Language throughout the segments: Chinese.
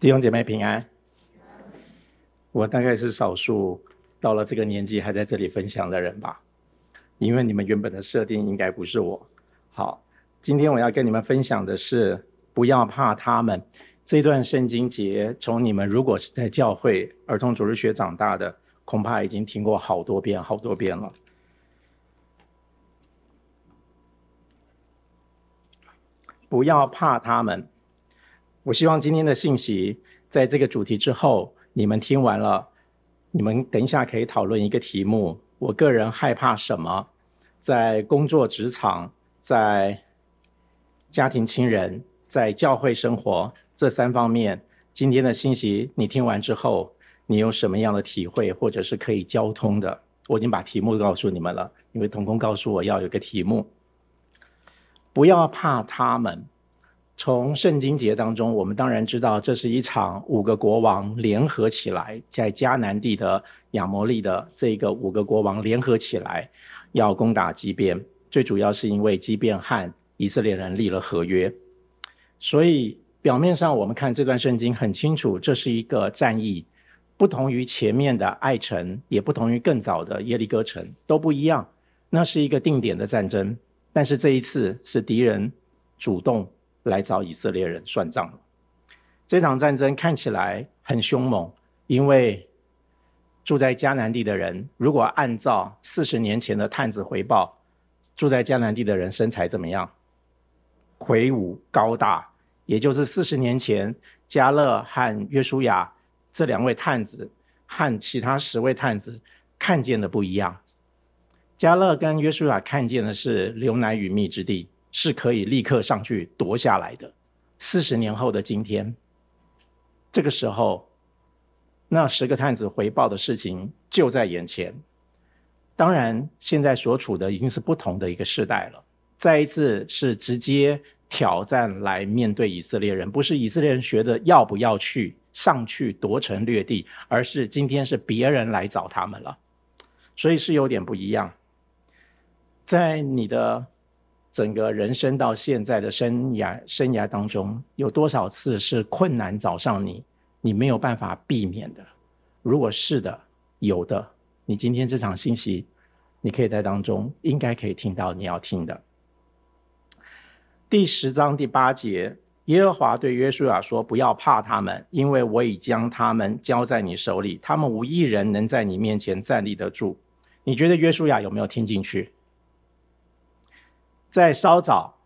弟兄姐妹平安。我大概是少数到了这个年纪还在这里分享的人吧，因为你们原本的设定应该不是我。好，今天我要跟你们分享的是，不要怕他们。这段圣经节，从你们如果是在教会儿童主日学长大的，恐怕已经听过好多遍、好多遍了。不要怕他们。我希望今天的信息，在这个主题之后，你们听完了，你们等一下可以讨论一个题目。我个人害怕什么？在工作职场，在家庭亲人，在教会生活。这三方面，今天的信息你听完之后，你有什么样的体会，或者是可以交通的？我已经把题目告诉你们了，因为童工告诉我要有个题目。不要怕他们。从圣经节当中，我们当然知道，这是一场五个国王联合起来，在迦南地的亚摩利的这个五个国王联合起来，要攻打基遍。最主要是因为基遍和以色列人立了合约，所以。表面上我们看这段圣经很清楚，这是一个战役，不同于前面的爱城，也不同于更早的耶利哥城，都不一样。那是一个定点的战争，但是这一次是敌人主动来找以色列人算账。这场战争看起来很凶猛，因为住在迦南地的人，如果按照四十年前的探子回报，住在迦南地的人身材怎么样？魁梧高大。也就是四十年前，迦勒和约书亚这两位探子和其他十位探子看见的不一样。迦勒跟约书亚看见的是流奶与蜜之地，是可以立刻上去夺下来的。四十年后的今天，这个时候，那十个探子回报的事情就在眼前。当然，现在所处的已经是不同的一个时代了。再一次是直接。挑战来面对以色列人，不是以色列人学的要不要去上去夺城掠地，而是今天是别人来找他们了，所以是有点不一样。在你的整个人生到现在的生涯生涯当中，有多少次是困难找上你，你没有办法避免的？如果是的，有的，你今天这场信息，你可以在当中应该可以听到你要听的。第十章第八节，耶和华对约书亚说：“不要怕他们，因为我已将他们交在你手里，他们无一人能在你面前站立得住。”你觉得约书亚有没有听进去？在稍早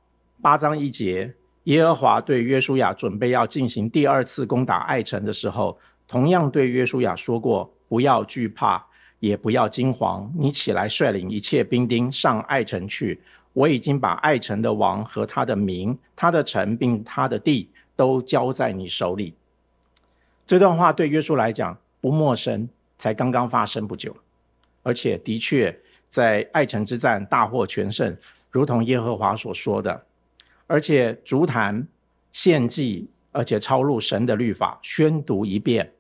八章一节，耶和华对约书亚准备要进行第二次攻打爱城的时候，同样对约书亚说过：“不要惧怕，也不要惊惶，你起来率领一切兵丁上爱城去。”我已经把爱城的王和他的民、他的城并他的地都交在你手里。这段话对约书来讲不陌生，才刚刚发生不久，而且的确在爱城之战大获全胜，如同耶和华所说的。而且足坛献祭，而且抄录神的律法，宣读一遍，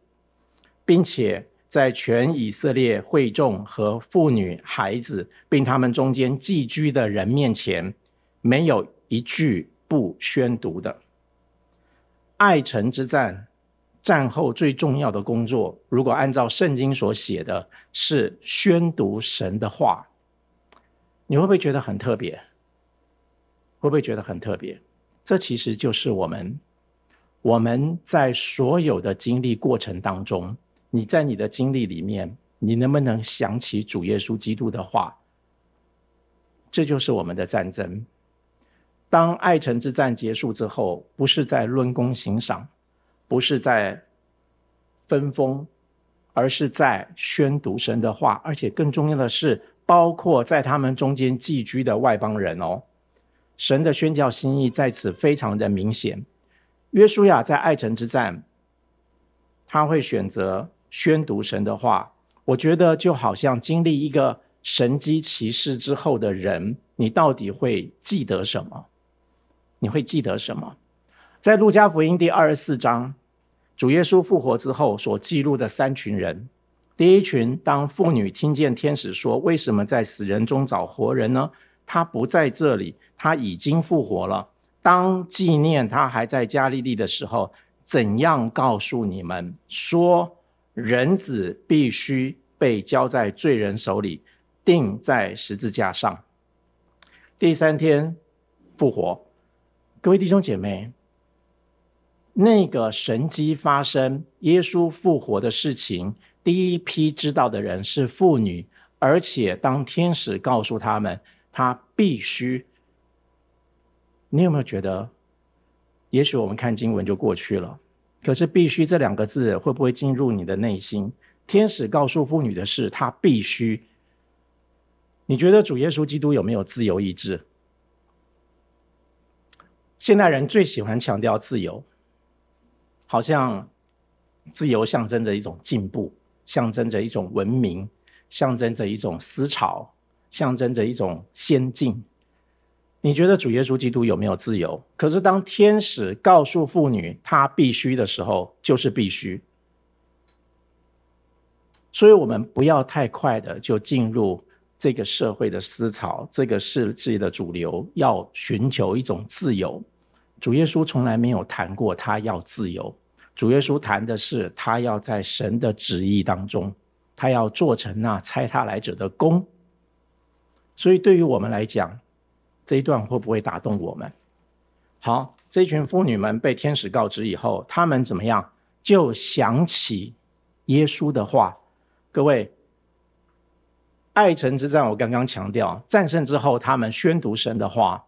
并且。在全以色列会众和妇女、孩子，并他们中间寄居的人面前，没有一句不宣读的。爱城之战战后最重要的工作，如果按照圣经所写的，是宣读神的话。你会不会觉得很特别？会不会觉得很特别？这其实就是我们我们在所有的经历过程当中。你在你的经历里面，你能不能想起主耶稣基督的话？这就是我们的战争。当爱城之战结束之后，不是在论功行赏，不是在分封，而是在宣读神的话，而且更重要的是，包括在他们中间寄居的外邦人哦。神的宣教心意在此非常的明显。约书亚在爱城之战，他会选择。宣读神的话，我觉得就好像经历一个神迹奇事之后的人，你到底会记得什么？你会记得什么？在路加福音第二十四章，主耶稣复活之后所记录的三群人，第一群，当妇女听见天使说：“为什么在死人中找活人呢？他不在这里，他已经复活了。”当纪念他还在加利利的时候，怎样告诉你们说，人子必须被交在罪人手里，钉在十字架上，第三天复活。各位弟兄姐妹，那个神迹发生，耶稣复活的事情，第一批知道的人是妇女，而且当天使告诉他们，他必须。你有没有觉得，也许我们看经文就过去了，可是“必须”这两个字会不会进入你的内心？天使告诉妇女的事，他必须。你觉得主耶稣基督有没有自由意志？现代人最喜欢强调自由，好像自由象征着一种进步，象征着一种文明，象征着一种思潮，象征着一种先进。你觉得主耶稣基督有没有自由？可是当天使告诉妇女他必须的时候，就是必须。所以，我们不要太快的就进入这个社会的思潮，这个世界的主流要寻求一种自由。主耶稣从来没有谈过他要自由，主耶稣谈的是他要在神的旨意当中，他要做成那差他来者的工。所以，对于我们来讲，这一段会不会打动我们？好，这群妇女们被天使告知以后，他们怎么样？就想起耶稣的话。各位，爱城之战，我刚刚强调，战胜之后，他们宣读神的话。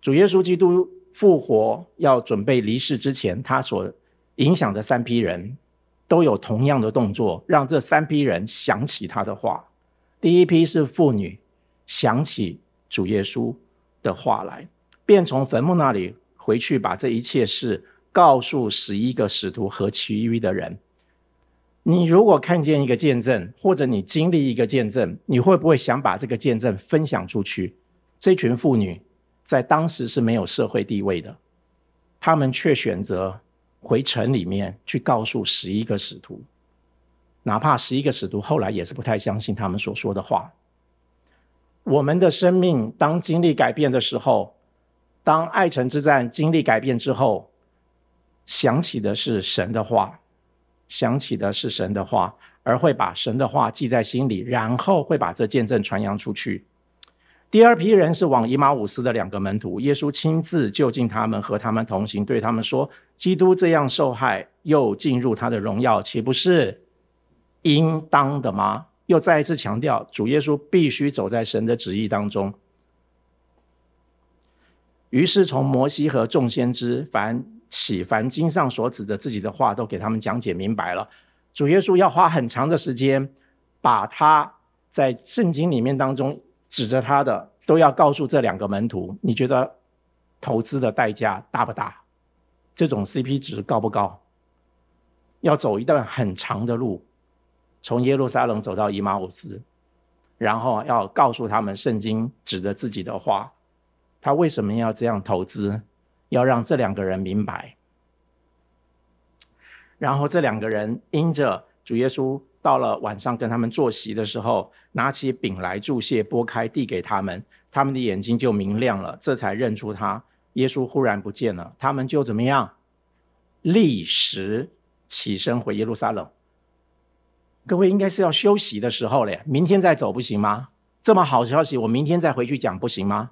主耶稣基督复活要准备离世之前，他所影响的三批人都有同样的动作，让这三批人想起他的话。第一批是妇女想起主耶稣。的话来，便从坟墓那里回去，把这一切事告诉十一个使徒和其余的人。你如果看见一个见证，或者你经历一个见证，你会不会想把这个见证分享出去？这群妇女在当时是没有社会地位的，他们却选择回城里面去告诉十一个使徒，哪怕十一个使徒后来也是不太相信他们所说的话。我们的生命当经历改变的时候，当爱城之战经历改变之后，想起的是神的话，想起的是神的话，而会把神的话记在心里，然后会把这见证传扬出去。第二批人是往以马忤斯的两个门徒，耶稣亲自就近他们，和他们同行，对他们说：“基督这样受害，又进入他的荣耀，岂不是应当的吗？”又再一次强调，主耶稣必须走在神的旨意当中。于是从摩西和众先知凡起，凡经上所指的自己的话，都给他们讲解明白了。主耶稣要花很长的时间，把他在圣经里面当中指着他的，都要告诉这两个门徒。你觉得投资的代价大不大？这种 CP 值高不高？要走一段很长的路。从耶路撒冷走到以马忤斯，然后要告诉他们圣经指着自己的话，他为什么要这样投资？要让这两个人明白。然后这两个人因着主耶稣到了晚上跟他们坐席的时候，拿起饼来祝谢，拨开递给他们，他们的眼睛就明亮了，这才认出他。耶稣忽然不见了，他们就怎么样？立时起身回耶路撒冷。各位应该是要休息的时候了，明天再走不行吗？这么好消息，我明天再回去讲不行吗？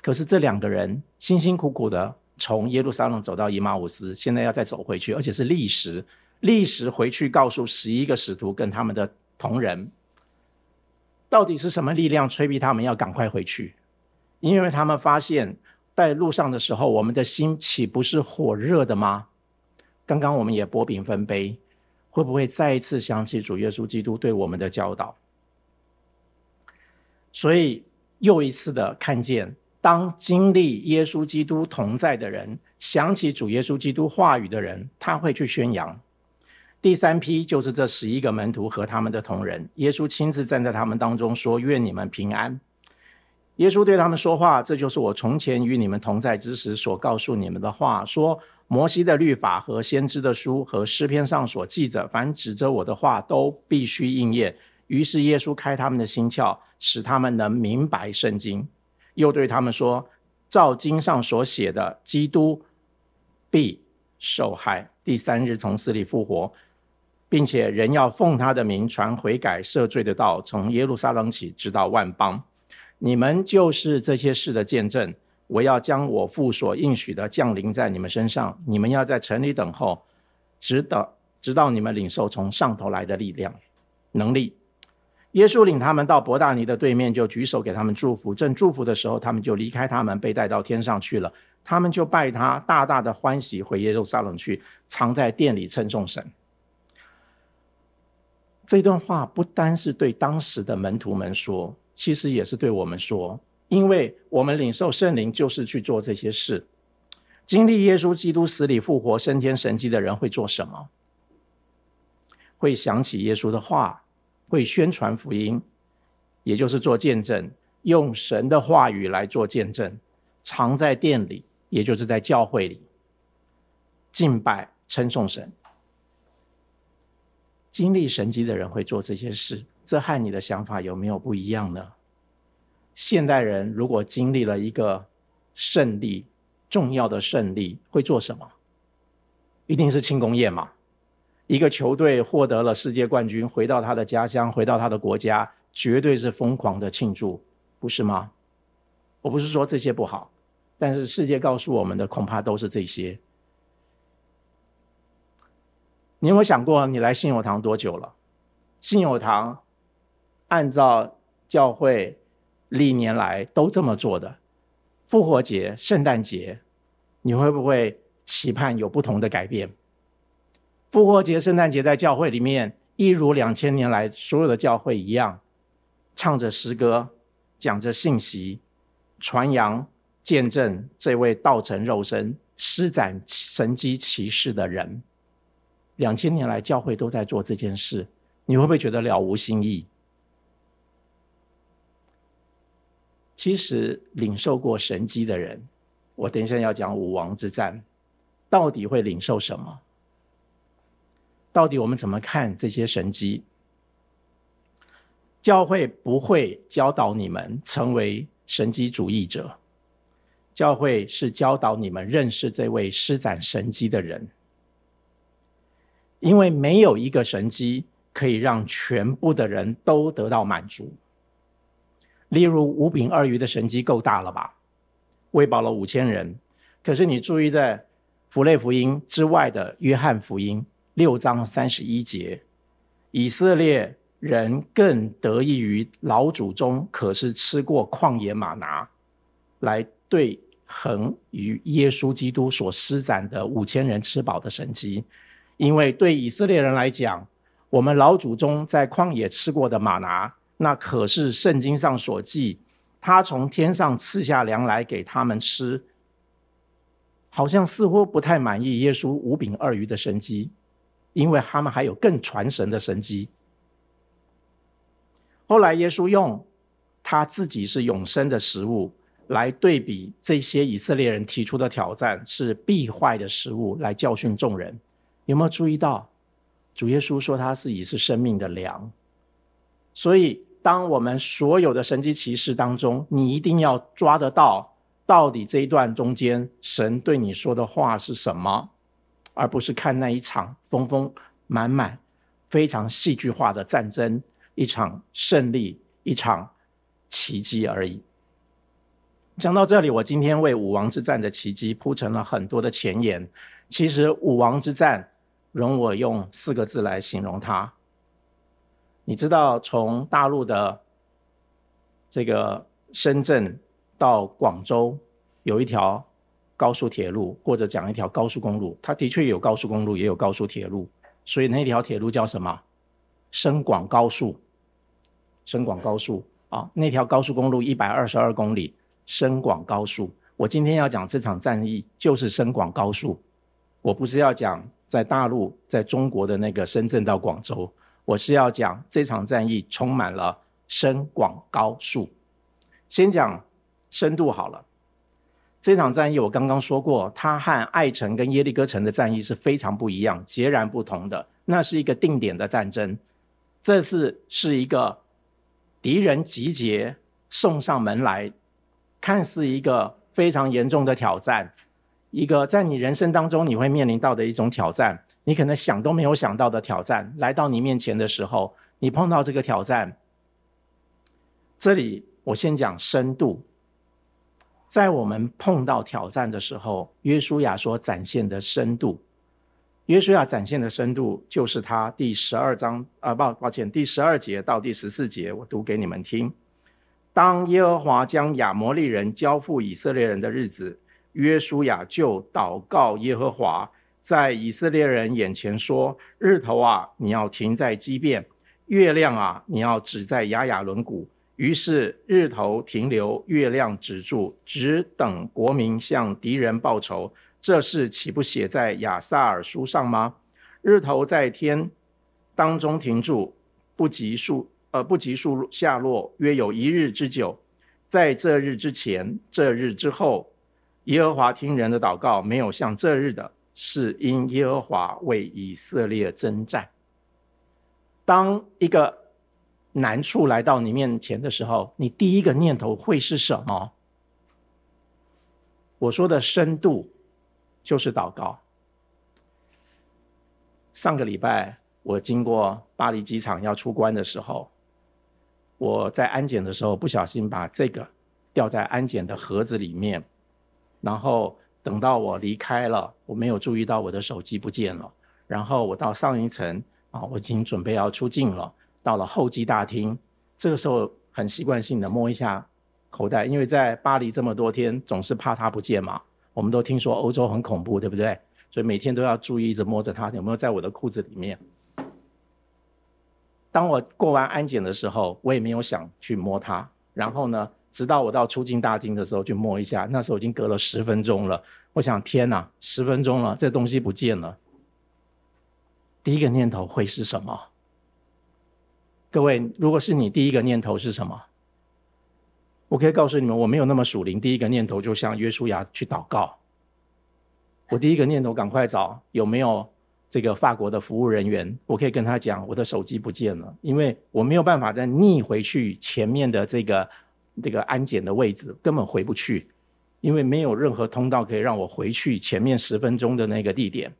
可是这两个人辛辛苦苦的从耶路撒冷走到以马忤斯，现在要再走回去，而且是立时，立时回去告诉十一个使徒跟他们的同人，到底是什么力量催逼他们要赶快回去？因为他们发现，在路上的时候，我们的心岂不是火热的吗？刚刚我们也擘饼分杯。会不会再一次想起主耶稣基督对我们的教导？所以又一次的看见，当经历耶稣基督同在的人，想起主耶稣基督话语的人，他会去宣扬。第三批就是这十一个门徒和他们的同人，耶稣亲自站在他们当中说：“愿你们平安。”耶稣对他们说话：“这就是我从前与你们同在之时所告诉你们的话。”说。摩西的律法和先知的书和诗篇上所记着，凡指着我的话都必须应验。于是耶稣开他们的心窍，使他们能明白圣经。又对他们说：照经上所写的，基督必受害，第三日从死里复活，并且人要奉他的名传悔改赦罪的道，从耶路撒冷起，直到万邦。你们就是这些事的见证。我要将我父所应许的降临在你们身上，你们要在城里等候，直到直到你们领受从上头来的力量、能力。耶稣领他们到伯大尼的对面，就举手给他们祝福。正祝福的时候，他们就离开他们，被带到天上去了。他们就拜他，大大的欢喜，回耶路撒冷去，藏在殿里称颂神。这段话不单是对当时的门徒们说，其实也是对我们说。因为我们领受圣灵，就是去做这些事。经历耶稣基督死里复活、升天神迹的人会做什么？会想起耶稣的话，会宣传福音，也就是做见证，用神的话语来做见证，藏在殿里，也就是在教会里敬拜、称颂神。经历神迹的人会做这些事，这和你的想法有没有不一样呢？现代人如果经历了一个胜利，重要的胜利，会做什么？一定是庆功宴嘛。一个球队获得了世界冠军，回到他的家乡，回到他的国家，绝对是疯狂的庆祝，不是吗？我不是说这些不好，但是世界告诉我们的恐怕都是这些。你有没有想过，你来信友堂多久了？信友堂按照教会。历年来都这么做的，复活节、圣诞节，你会不会期盼有不同的改变？复活节、圣诞节在教会里面，一如两千年来所有的教会一样，唱着诗歌，讲着信息，传扬、见证这位道成肉身、施展神迹奇事的人。两千年来，教会都在做这件事，你会不会觉得了无新意？其实领受过神迹的人，我等一下要讲武王之战，到底会领受什么？到底我们怎么看这些神迹？教会不会教导你们成为神迹主义者，教会是教导你们认识这位施展神迹的人，因为没有一个神迹可以让全部的人都得到满足。例如五饼二鱼的神迹够大了吧？喂饱了五千人。可是你注意在符类福音之外的约翰福音六章三十一节，以色列人更得益于老祖宗可是吃过旷野马拿，来对衡与耶稣基督所施展的五千人吃饱的神迹。因为对以色列人来讲，我们老祖宗在旷野吃过的吗哪。那可是圣经上所记，他从天上赐下粮来给他们吃，好像似乎不太满意耶稣五饼二鱼的神迹，因为他们还有更传神的神迹。后来耶稣用他自己是永生的食物来对比这些以色列人提出的挑战是必坏的食物，来教训众人。有没有注意到主耶稣说他自己是生命的粮？所以。当我们所有的神迹奇事当中，你一定要抓得到，到底这一段中间神对你说的话是什么，而不是看那一场风风满满、非常戏剧化的战争，一场胜利，一场奇迹而已。讲到这里，我今天为五王之战的奇迹铺成了很多的前言。其实五王之战，容我用四个字来形容它。你知道从大陆的这个深圳到广州有一条高速铁路，或者讲一条高速公路，它的确有高速公路，也有高速铁路，所以那条铁路叫什么？深广高速。深广高速啊，那条高速公路一百二十二公里，深广高速。我今天要讲这场战役就是深广高速，我不是要讲在大陆在中国的那个深圳到广州。我是要讲这场战役充满了深广高速。先讲深度好了。这场战役我刚刚说过，它和爱城跟耶利哥城的战役是非常不一样、截然不同的。那是一个定点的战争，这次是一个敌人集结送上门来，看似一个非常严重的挑战。一个在你人生当中你会面临到的一种挑战，你可能想都没有想到的挑战来到你面前的时候，你碰到这个挑战。这里我先讲深度，在我们碰到挑战的时候，约书亚所展现的深度，约书亚展现的深度就是他第十二章啊，抱抱歉，第十二节到第十四节，我读给你们听。当耶和华将亚摩利人交付以色列人的日子，约书亚就祷告耶和华，在以色列人眼前说：“日头啊，你要停在基遍；月亮啊，你要止在亚雅伦谷。”于是日头停留，月亮止住，只等国民向敌人报仇。这事岂不写在亚萨尔书上吗？日头在天当中停住，不急速呃不急速下落，约有一日之久。在这日之前，这日之后，耶和华听人的祷告，没有像这日的，是因耶和华为以色列征战。当一个难处来到你面前的时候，你第一个念头会是什么？我说的深度就是祷告。上个礼拜我经过巴黎机场要出关的时候，我在安检的时候不小心把这个掉在安检的盒子里面，然后等到我离开了，我没有注意到我的手机不见了。然后我到上一层啊，我已经准备要出境了。到了候机大厅，这个时候很习惯性的摸一下口袋，因为在巴黎这么多天，总是怕它不见嘛。我们都听说欧洲很恐怖，对不对？所以每天都要注意，一直摸着它有没有在我的裤子里面。当我过完安检的时候，我也没有想去摸它。然后呢，直到我到出境大厅的时候去摸一下，那时候已经隔了十分钟了。我想，天哪，十分钟了，这东西不见了。第一个念头会是什么？各位，如果是你第一个念头是什么？我可以告诉你们，我没有那么属灵。第一个念头就像约书亚去祷告。我第一个念头赶快找有没有这个法国的服务人员，我可以跟他讲我的手机不见了，因为我没有办法再逆回去前面的这个这个安检的位置，根本回不去，因为没有任何通道可以让我回去前面十分钟的那个地点。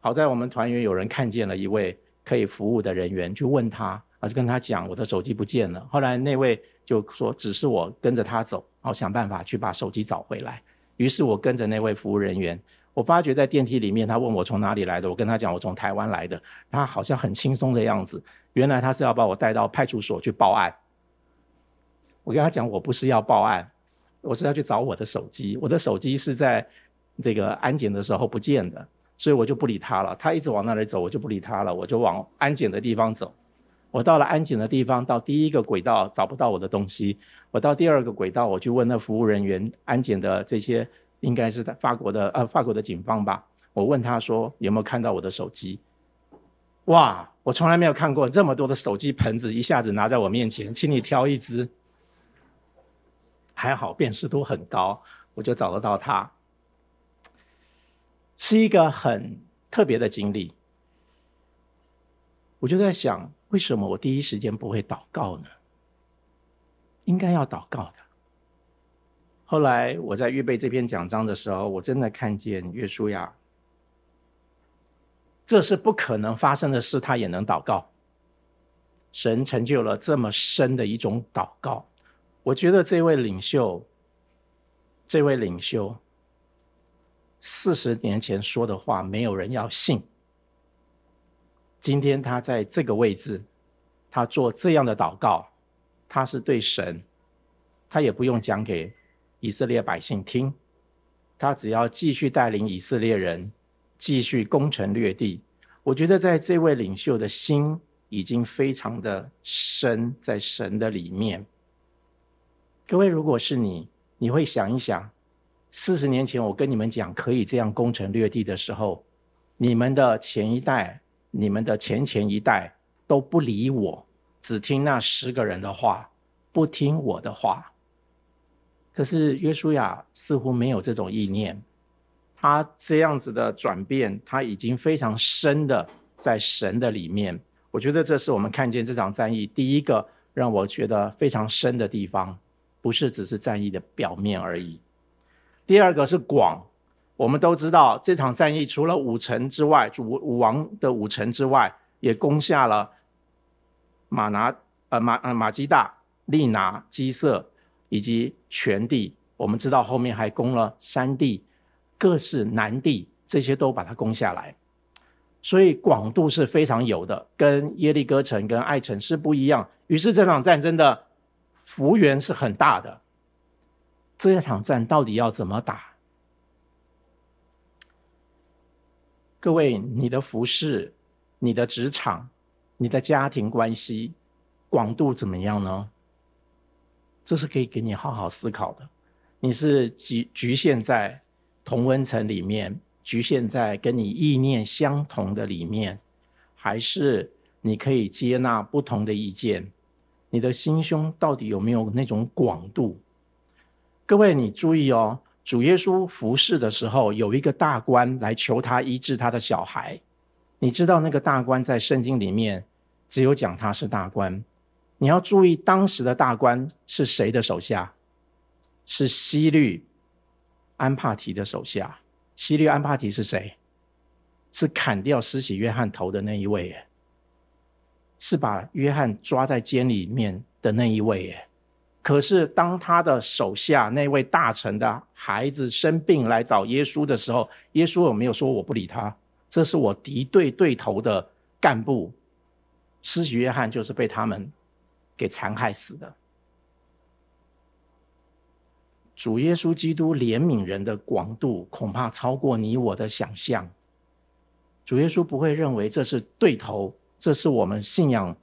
好在我们团员有人看见了一位可以服务的人员，去问他，啊，就跟他讲我的手机不见了。后来那位就说，只是我跟着他走，然后想办法去把手机找回来。于是我跟着那位服务人员，我发觉在电梯里面，他问我从哪里来的，我跟他讲我从台湾来的，他好像很轻松的样子。原来他是要把我带到派出所去报案。我跟他讲我不是要报案，我是要去找我的手机，我的手机是在这个安检的时候不见的。所以我就不理他了，他一直往那里走，我就不理他了，我就往安检的地方走。我到了安检的地方，到第一个轨道找不到我的东西，我到第二个轨道，我去问那服务人员，安检的这些应该是在法国的呃法国的警方吧。我问他说有没有看到我的手机？哇，我从来没有看过这么多的手机盆子一下子拿在我面前，请你挑一只。还好辨识度很高，我就找得到他。是一个很特别的经历，我就在想，为什么我第一时间不会祷告呢？应该要祷告的。后来我在预备这篇讲章的时候，我真的看见约书亚，这是不可能发生的事，他也能祷告。神成就了这么深的一种祷告，我觉得这位领袖，这位领袖。四十年前说的话，没有人要信。今天他在这个位置，他做这样的祷告，他是对神，他也不用讲给以色列百姓听，他只要继续带领以色列人继续攻城略地。我觉得在这位领袖的心已经非常的深，在神的里面。各位，如果是你，你会想一想。四十年前，我跟你们讲可以这样攻城略地的时候，你们的前一代、你们的前前一代都不理我，只听那十个人的话，不听我的话。可是约书亚似乎没有这种意念，他这样子的转变，他已经非常深的在神的里面。我觉得这是我们看见这场战役第一个让我觉得非常深的地方。不是只是战役的表面而已。第二个是广，我们都知道这场战役除了五城之外，主武王的五城之外，也攻下了马拿呃马呃马基大、利拿、基色以及全地。我们知道后面还攻了山地、各式南地，这些都把它攻下来。所以广度是非常有的，跟耶利哥城跟爱城是不一样。于是这场战争的幅员是很大的。这场战到底要怎么打？各位，你的服饰、你的职场、你的家庭关系广度怎么样呢？这是可以给你好好思考的。你是局局限在同温层里面？局限在跟你意念相同的里面，还是你可以接纳不同的意见？你的心胸到底有没有那种广度？各位，你注意哦，主耶稣服侍的时候，有一个大官来求他医治他的小孩。你知道那个大官在圣经里面只有讲他是大官。你要注意，当时的大官是谁的手下？是希律安帕提的手下。希律安帕提是谁？是砍掉施洗约翰头的那一位耶，是把约翰抓在监里面的那一位耶。可是当他的手下那位大臣的孩子生病来找耶稣的时候，耶稣有没有说我不理他？这是我敌对对头的干部，施洗约翰就是被他们给残害死的。主耶稣基督怜悯人的广度，恐怕超过你我的想象。主耶稣不会认为这是对头，这是我们信仰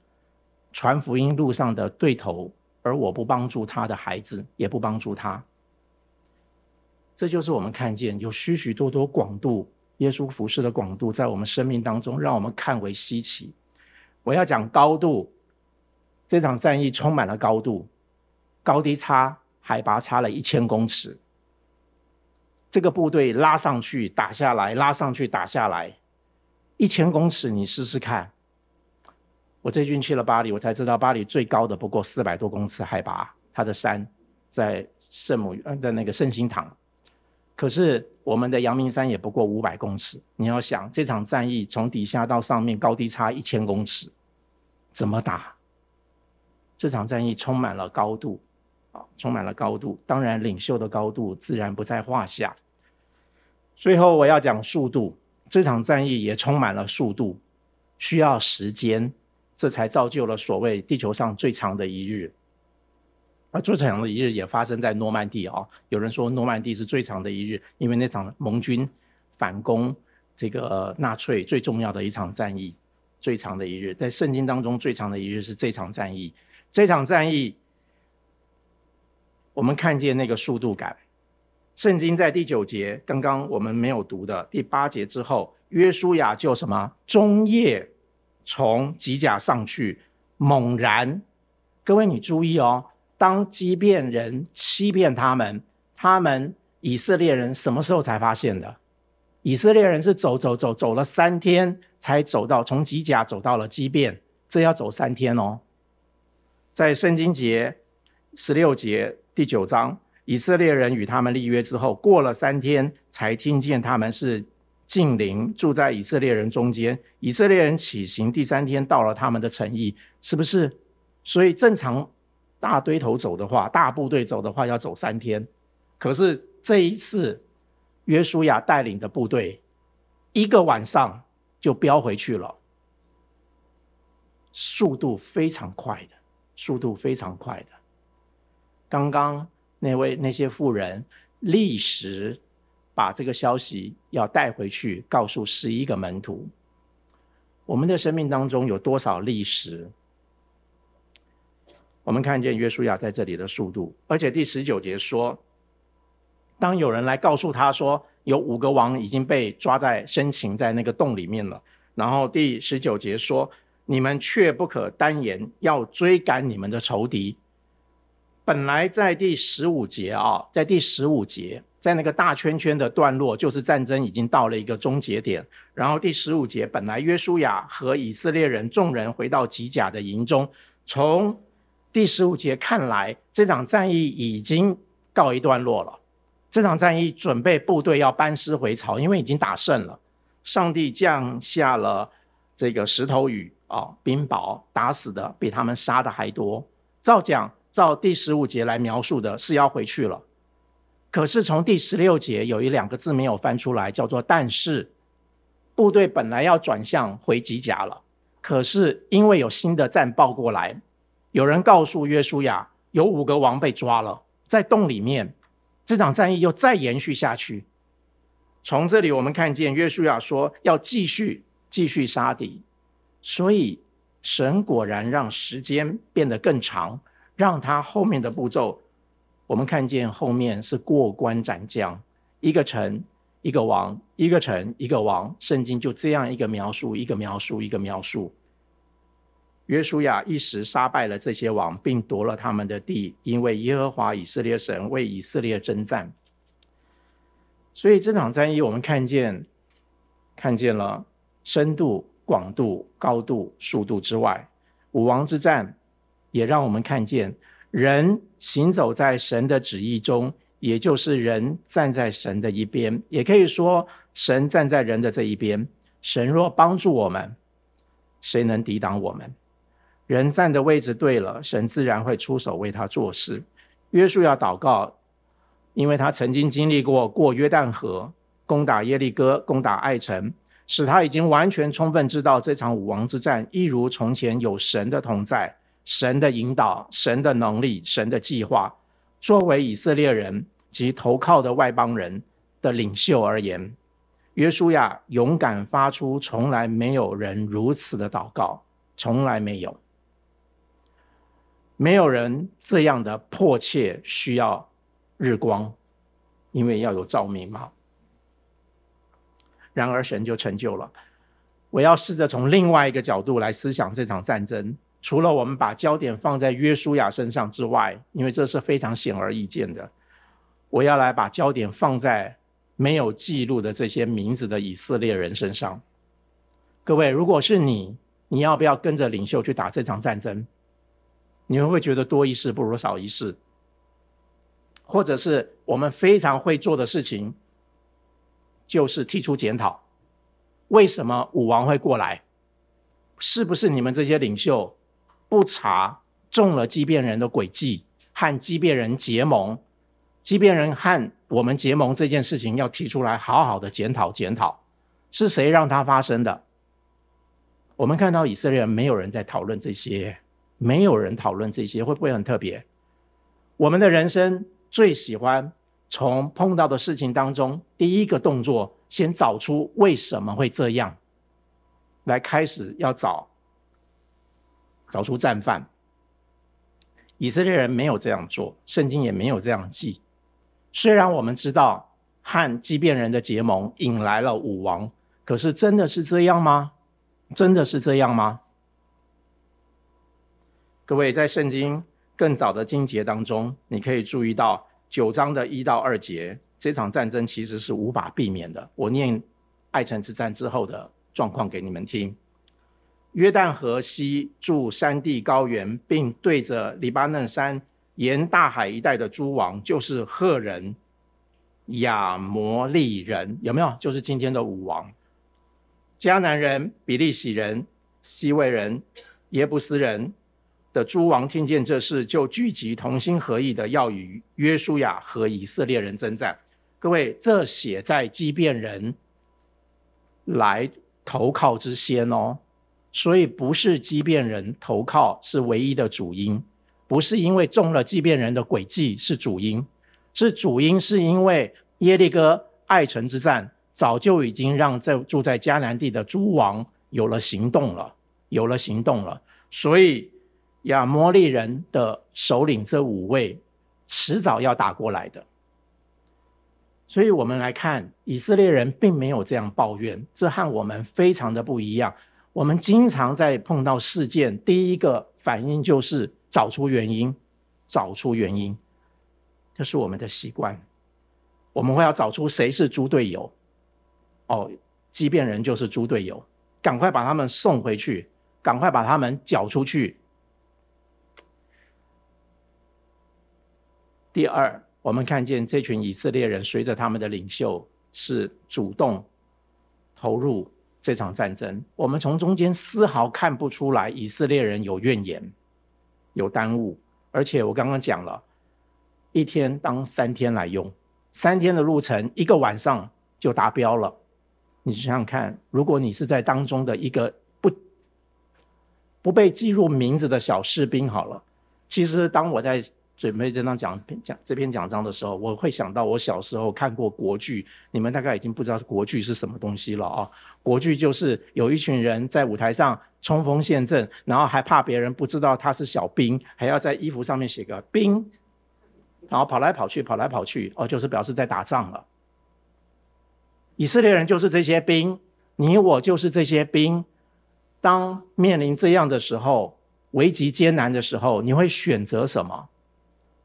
传福音路上的对头，而我不帮助他的孩子，也不帮助他。这就是我们看见有许许多多广度，耶稣服事的广度，在我们生命当中，让我们看为稀奇。我要讲高度，这场战役充满了高度，高低差。海拔差了一千公尺，这个部队拉上去打下来，拉上去打下来，一千公尺，你试试看。我最近去了巴黎，我才知道巴黎最高的不过四百多公尺海拔，它的山在圣母在那个圣心堂，可是我们的阳明山也不过五百公尺。你要想这场战役从底下到上面高低差一千公尺，怎么打？这场战役充满了高度。啊，充满了高度，当然领袖的高度自然不在话下。最后我要讲速度，这场战役也充满了速度，需要时间，这才造就了所谓地球上最长的一日。而最长的一日也发生在诺曼底啊，有人说诺曼底是最长的一日，因为那场盟军反攻这个纳粹最重要的一场战役，最长的一日，在圣经当中最长的一日是这场战役，这场战役。我们看见那个速度感，圣经在第九节，刚刚我们没有读的第八节之后，约书亚就什么？中夜从吉甲上去，猛然，各位你注意哦，当基遍人欺骗他们，他们以色列人什么时候才发现的？以色列人是走走走走了三天，才走到从吉甲走到了基遍，这要走三天哦。在圣经节十六节。第九章，以色列人与他们立约之后，过了三天，才听见他们是近邻住在以色列人中间。以色列人起行，第三天到了他们的城邑，是不是？所以正常大堆头走的话，大部队走的话要走三天。可是这一次，约书亚带领的部队，一个晚上就飙回去了，速度非常快的，速度非常快的。刚刚那位那些妇人立时把这个消息要带回去，告诉十一个门徒。我们的生命当中有多少立时？我们看见约书亚在这里的速度，而且第十九节说，当有人来告诉他说，有五个王已经被抓在生擒在那个洞里面了，然后第十九节说，你们却不可单言，要追赶你们的仇敌。本来在第十五节啊，在第十五节，在那个大圈圈的段落，就是战争已经到了一个终结点。然后第十五节，本来约书亚和以色列人众人回到吉甲的营中，从第十五节看来，这场战役已经告一段落了。这场战役准备部队要班师回朝，因为已经打胜了。上帝降下了这个石头雨啊，冰雹，打死的比他们杀的还多。照讲，照第十五节来描述的是要回去了。可是从第十六节有一两个字没有翻出来，叫做“但是”。部队本来要转向回吉甲了，可是因为有新的战报过来，有人告诉约书亚，有五个王被抓了，在洞里面。这场战役又再延续下去。从这里我们看见约书亚说要继续继续杀敌，所以神果然让时间变得更长，让他后面的步骤，我们看见后面是过关斩将，一个城一个王，一个城一个王，圣经就这样一个描述一个描述一个描述。约书亚一时杀败了这些王，并夺了他们的地，因为耶和华以色列神为以色列征战。所以这场战役，我们看见看见了深度、广度、高度、速度之外，五王之战也让我们看见人行走在神的旨意中，也就是人站在神的一边，也可以说神站在人的这一边。神若帮助我们，谁能抵挡我们？人站的位置对了，神自然会出手为他做事。约书亚祷告，因为他曾经经历过过约旦河、攻打耶利哥、攻打爱城，使他已经完全充分知道这场五王之战一如从前有神的同在、神的引导、神的能力、神的计划。作为以色列人及投靠的外邦人的领袖而言，约书亚勇敢发出从来没有人如此的祷告，从来没有。没有人这样的迫切需要日光，因为要有照明嘛。然而神就成就了。我要试着从另外一个角度来思想这场战争。除了我们把焦点放在约书亚身上之外，因为这是非常显而易见的，我要来把焦点放在没有记录的这些名字的以色列人身上。各位，如果是你，你要不要跟着领袖去打这场战争？你们会觉得多一事不如少一事，或者是我们非常会做的事情，就是提出检讨：为什么武王会过来？是不是你们这些领袖不查中了畸变人的诡计，和畸变人结盟？畸变人和我们结盟这件事情要提出来，好好的检讨检讨，是谁让它发生的？我们看到以色列人没有人在讨论这些。没有人讨论这些，会不会很特别？我们的人生最喜欢从碰到的事情当中，第一个动作先找出为什么会这样，来开始要找找出战犯。以色列人没有这样做，圣经也没有这样记。虽然我们知道和基遍人的结盟引来了武王，可是真的是这样吗？真的是这样吗？各位在圣经更早的经节当中，你可以注意到九章的一到二节，这场战争其实是无法避免的。我念爱城之战之后的状况给你们听：约旦河西住山地高原，并对着黎巴嫩山沿大海一带的诸王，就是赫人、亚摩利人，有没有？就是今天的武王：迦南人、比利洗人、西魏人、耶布斯人。的诸王听见这事，就聚集，同心合意的要与约书亚和以色列人争战。各位，这写在基变人来投靠之先哦，所以不是基变人投靠是唯一的主因，不是因为中了畸变人的诡计是主因，是主因是因为耶利哥爱城之战早就已经让在住在迦南地的诸王有了行动了，有了行动了，所以。亚摩利人的首领这五位，迟早要打过来的。所以，我们来看以色列人并没有这样抱怨，这和我们非常的不一样。我们经常在碰到事件，第一个反应就是找出原因，找出原因，这是我们的习惯。我们会要找出谁是猪队友。哦，即便人就是猪队友，赶快把他们送回去，赶快把他们缴出去。第二，我们看见这群以色列人随着他们的领袖是主动投入这场战争。我们从中间丝毫看不出来以色列人有怨言、有耽误。而且我刚刚讲了，一天当三天来用，三天的路程，一个晚上就达标了。你想想看，如果你是在当中的一个不不被记入名字的小士兵，好了，其实当我在准备这张讲讲这篇讲章的时候，我会想到我小时候看过国剧，你们大概已经不知道国剧是什么东西了啊。国剧就是有一群人在舞台上冲锋陷阵，然后还怕别人不知道他是小兵，还要在衣服上面写个兵，然后跑来跑去，跑来跑去，哦，就是表示在打仗了。以色列人就是这些兵，你我就是这些兵。当面临这样的时候，危急艰难的时候，你会选择什么？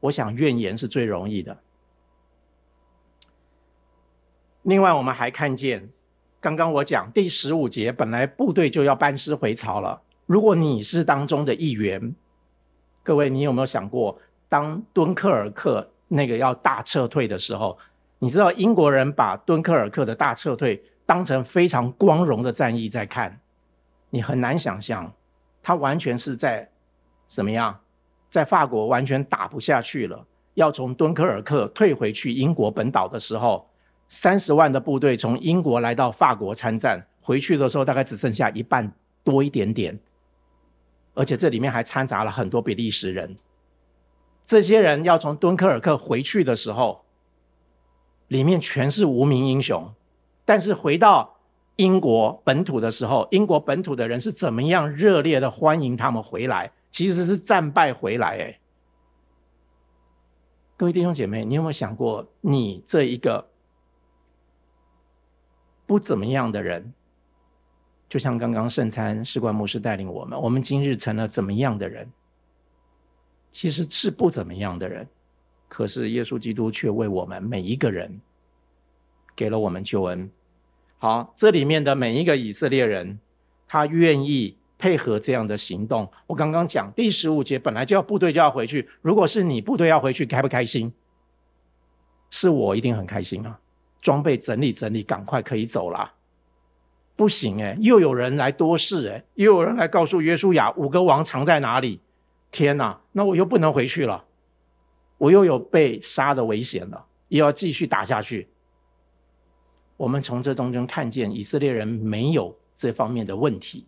我想怨言是最容易的。另外，我们还看见。刚刚我讲第十五节，本来部队就要班师回朝了。如果你是当中的一员，各位，你有没有想过，当敦刻尔克那个要大撤退的时候，你知道英国人把敦刻尔克的大撤退当成非常光荣的战役在看，你很难想象，他完全是在怎么样，在法国完全打不下去了，要从敦刻尔克退回去英国本岛的时候。三十万的部队从英国来到法国参战，回去的时候大概只剩下一半多一点点，而且这里面还掺杂了很多比利时人。这些人要从敦刻尔克回去的时候，里面全是无名英雄。但是回到英国本土的时候，英国本土的人是怎么样热烈的欢迎他们回来？其实是战败回来。哎，各位弟兄姐妹，你有没有想过，你这一个？不怎么样的人，就像刚刚圣餐士官牧师带领我们，我们今日成了怎么样的人？其实是不怎么样的人，可是耶稣基督却为我们每一个人给了我们救恩。好，这里面的每一个以色列人，他愿意配合这样的行动。我刚刚讲第十五节，本来就要部队就要回去，如果是你部队要回去，开不开心？是我一定很开心啊。装备整理整理，赶快可以走了。不行哎，又有人来多事哎，又有人来告诉约书亚五个王藏在哪里。天哪，那我又不能回去了，我又有被杀的危险了，又要继续打下去。我们从这当中看见以色列人没有这方面的问题，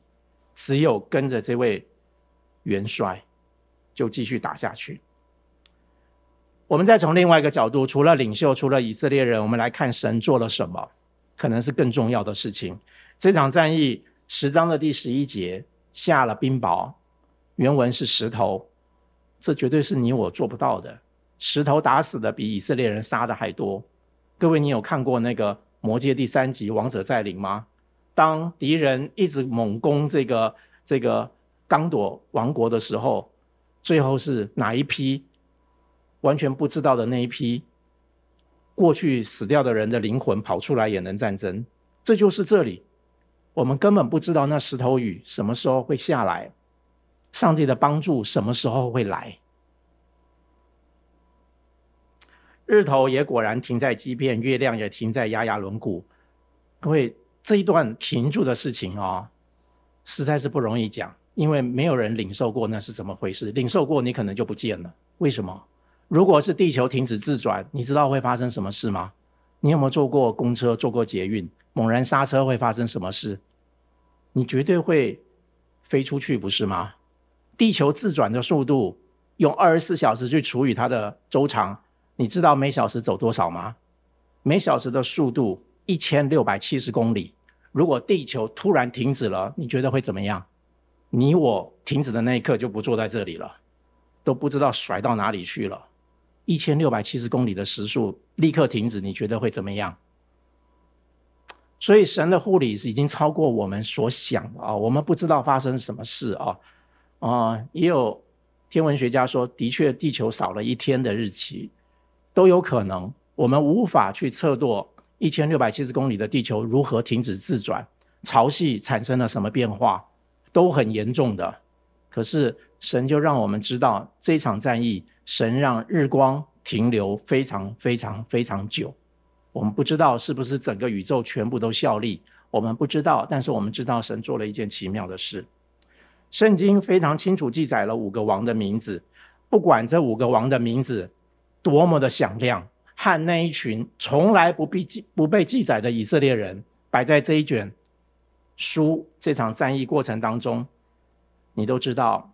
只有跟着这位元帅就继续打下去。我们再从另外一个角度，除了领袖，除了以色列人，我们来看神做了什么，可能是更重要的事情。这场战役十章的第十一节，下了冰雹，原文是石头，这绝对是你我做不到的。石头打死的比以色列人杀的还多。各位，你有看过那个《魔戒》第三集《王者再临》吗？当敌人一直猛攻这个这个刚朵王国的时候，最后是哪一批？完全不知道的那一批过去死掉的人的灵魂跑出来也能战争，这就是这里。我们根本不知道那石头雨什么时候会下来，上帝的帮助什么时候会来。日头也果然停在基变，月亮也停在亚雅仑谷。各位，这一段停住的事情啊、哦，实在是不容易讲，因为没有人领受过那是怎么回事。领受过，你可能就不见了。为什么？如果是地球停止自转，你知道会发生什么事吗？你有没有坐过公车、坐过捷运？猛然刹车会发生什么事？你绝对会飞出去，不是吗？地球自转的速度用二十四小时去除以它的周长，你知道每小时走多少吗？每小时的速度一千六百七十公里。如果地球突然停止了，你觉得会怎么样？你我停止的那一刻就不坐在这里了，都不知道甩到哪里去了。一千六百七十公里的时速立刻停止，你觉得会怎么样？所以神的护理是已经超过我们所想的啊！我们不知道发生什么事啊啊！也有天文学家说，的确地球少了一天的日期，都有可能。我们无法去测度一千六百七十公里的地球如何停止自转，潮汐产生了什么变化，都很严重的。可是神就让我们知道这场战役。神让日光停留非常非常非常久。我们不知道是不是整个宇宙全部都效力，我们不知道，但是我们知道神做了一件奇妙的事。圣经非常清楚记载了五个王的名字，不管这五个王的名字多么的响亮，和那一群从来不必记不被记载的以色列人摆在这一卷书这场战役过程当中，你都知道，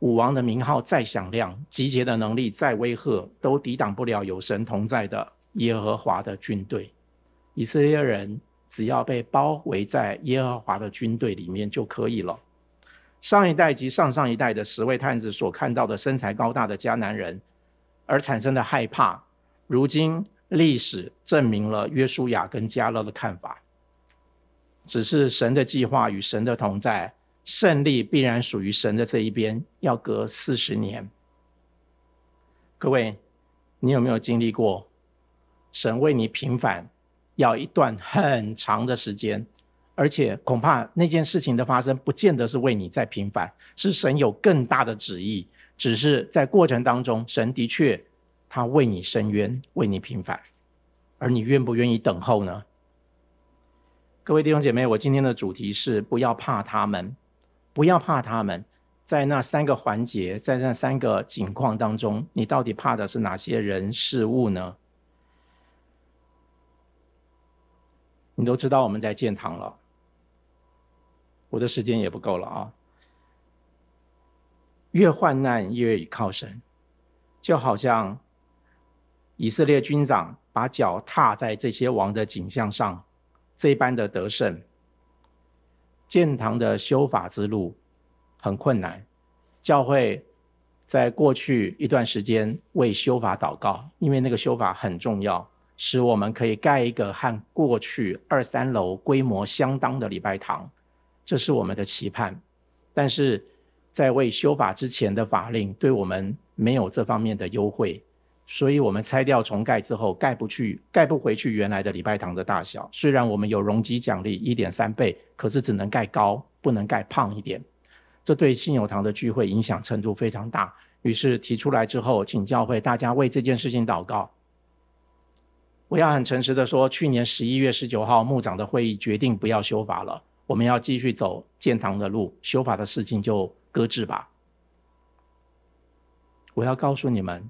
武王的名号再响亮，集结的能力再威吓，都抵挡不了有神同在的耶和华的军队。以色列人。只要被包围在耶和华的军队里面就可以了。上一代及上上一代的十位探子所看到的身材高大的迦南人，而产生的害怕，如今历史证明了约书亚跟加勒的看法。只是神的计划与神的同在，胜利必然属于神的这一边，要隔四十年。各位，你有没有经历过神为你平反？要一段很长的时间，而且恐怕那件事情的发生，不见得是为你在平反，是神有更大的旨意。只是在过程当中，神的确他为你伸冤，为你平反，而你愿不愿意等候呢？各位弟兄姐妹，我今天的主题是不要怕他们，不要怕他们。在那三个环节，在那三个景况当中，你到底怕的是哪些人事物呢？你都知道我们在建堂了，我的时间也不够了啊。越患难越倚靠神，就好像以色列军长把脚踏在这些王的景象上，这般的得胜。建堂的修法之路很困难，教会在过去一段时间为修法祷告，因为那个修法很重要。使我们可以盖一个和过去二三楼规模相当的礼拜堂，这是我们的期盼。但是在未修法之前的法令对我们没有这方面的优惠，所以我们拆掉重盖之后盖不去，盖不回去原来的礼拜堂的大小。虽然我们有容积奖励一点三倍，可是只能盖高，不能盖胖一点。这对信友堂的聚会影响程度非常大。于是提出来之后，请教会大家为这件事情祷告。我要很诚实的说，去年十一月十九号牧长的会议决定不要修法了，我们要继续走建堂的路，修法的事情就搁置吧。我要告诉你们，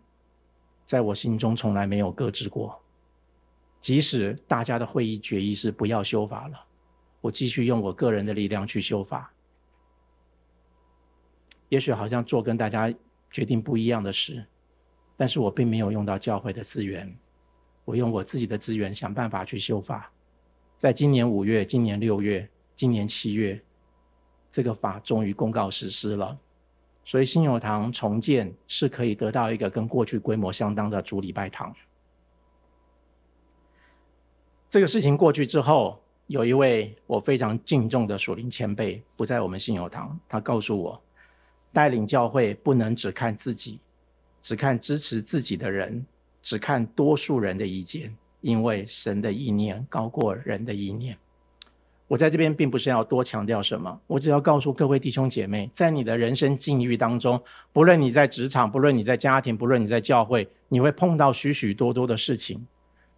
在我心中从来没有搁置过，即使大家的会议决议是不要修法了，我继续用我个人的力量去修法。也许好像做跟大家决定不一样的事，但是我并没有用到教会的资源。我用我自己的资源想办法去修法，在今年五月、今年六月、今年七月，这个法终于公告实施了，所以信友堂重建是可以得到一个跟过去规模相当的主礼拜堂。这个事情过去之后，有一位我非常敬重的属灵前辈不在我们信友堂，他告诉我，带领教会不能只看自己，只看支持自己的人。只看多数人的意见，因为神的意念高过人的意念。我在这边并不是要多强调什么，我只要告诉各位弟兄姐妹，在你的人生境遇当中，不论你在职场，不论你在家庭，不论你在教会，你会碰到许许多多的事情。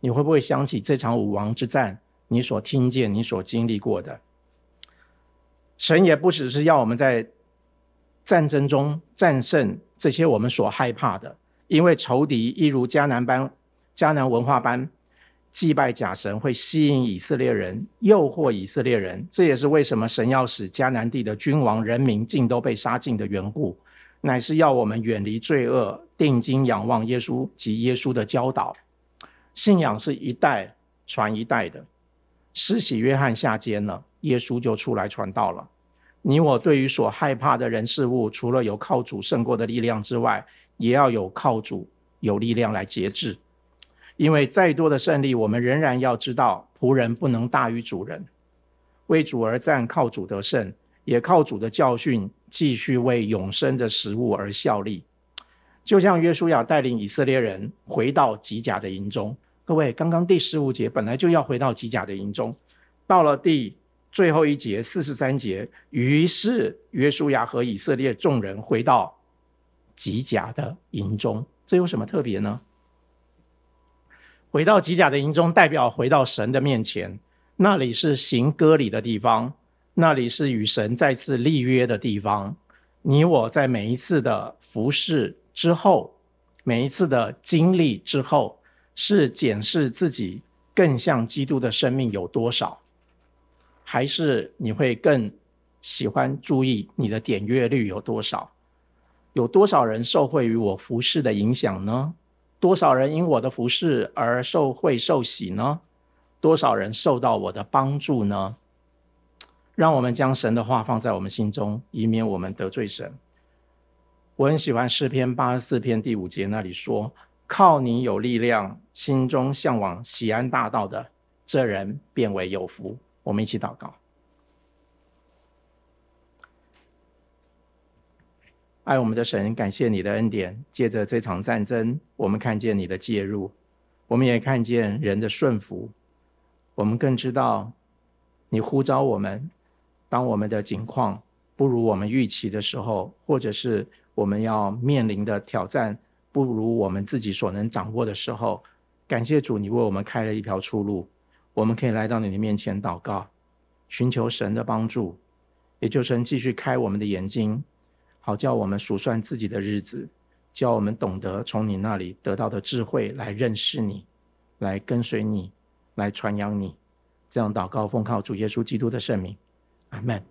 你会不会想起这场武王之战，你所听见、你所经历过的？神也不只是要我们在战争中战胜这些我们所害怕的。因为仇敌一如迦南般、迦南文化般祭拜假神，会吸引以色列人，诱惑以色列人。这也是为什么神要使迦南地的君王、人民尽都被杀尽的缘故，乃是要我们远离罪恶，定睛仰望耶稣及耶稣的教导。信仰是一代传一代的。施洗约翰下监了，耶稣就出来传道了。你我对于所害怕的人事物，除了有靠主胜过的力量之外，也要有靠主有力量来节制，因为再多的胜利，我们仍然要知道仆人不能大于主人。为主而战，靠主得胜，也靠主的教训，继续为永生的食物而效力。就像约书亚带领以色列人回到吉甲的营中，各位，刚刚第十五节本来就要回到吉甲的营中，到了第最后一节四十三节，于是约书亚和以色列众人回到。吉甲的营中，这有什么特别呢？回到吉甲的营中，代表回到神的面前，那里是行割礼的地方，那里是与神再次立约的地方。你我在每一次的服侍之后，每一次的经历之后，是检视自己更像基督的生命有多少，还是你会更喜欢注意你的点阅率有多少？有多少人受惠于我服侍的影响呢？多少人因我的服侍而受惠受喜呢？多少人受到我的帮助呢？让我们将神的话放在我们心中，以免我们得罪神。我很喜欢诗篇八十四篇第五节那里说：“靠你有力量，心中向往喜安大道的，这人便为有福。”我们一起祷告。爱我们的神，感谢你的恩典。借着这场战争，我们看见你的介入，我们也看见人的顺服。我们更知道，你呼召我们，当我们的境况不如我们预期的时候，或者是我们要面临的挑战不如我们自己所能掌握的时候，感谢主，你为我们开了一条出路。我们可以来到你的面前祷告，寻求神的帮助，也就是继续开我们的眼睛。好叫我们数算自己的日子，叫我们懂得从你那里得到的智慧来认识你，来跟随你，来传扬你。这样祷告，奉靠主耶稣基督的圣名，阿门。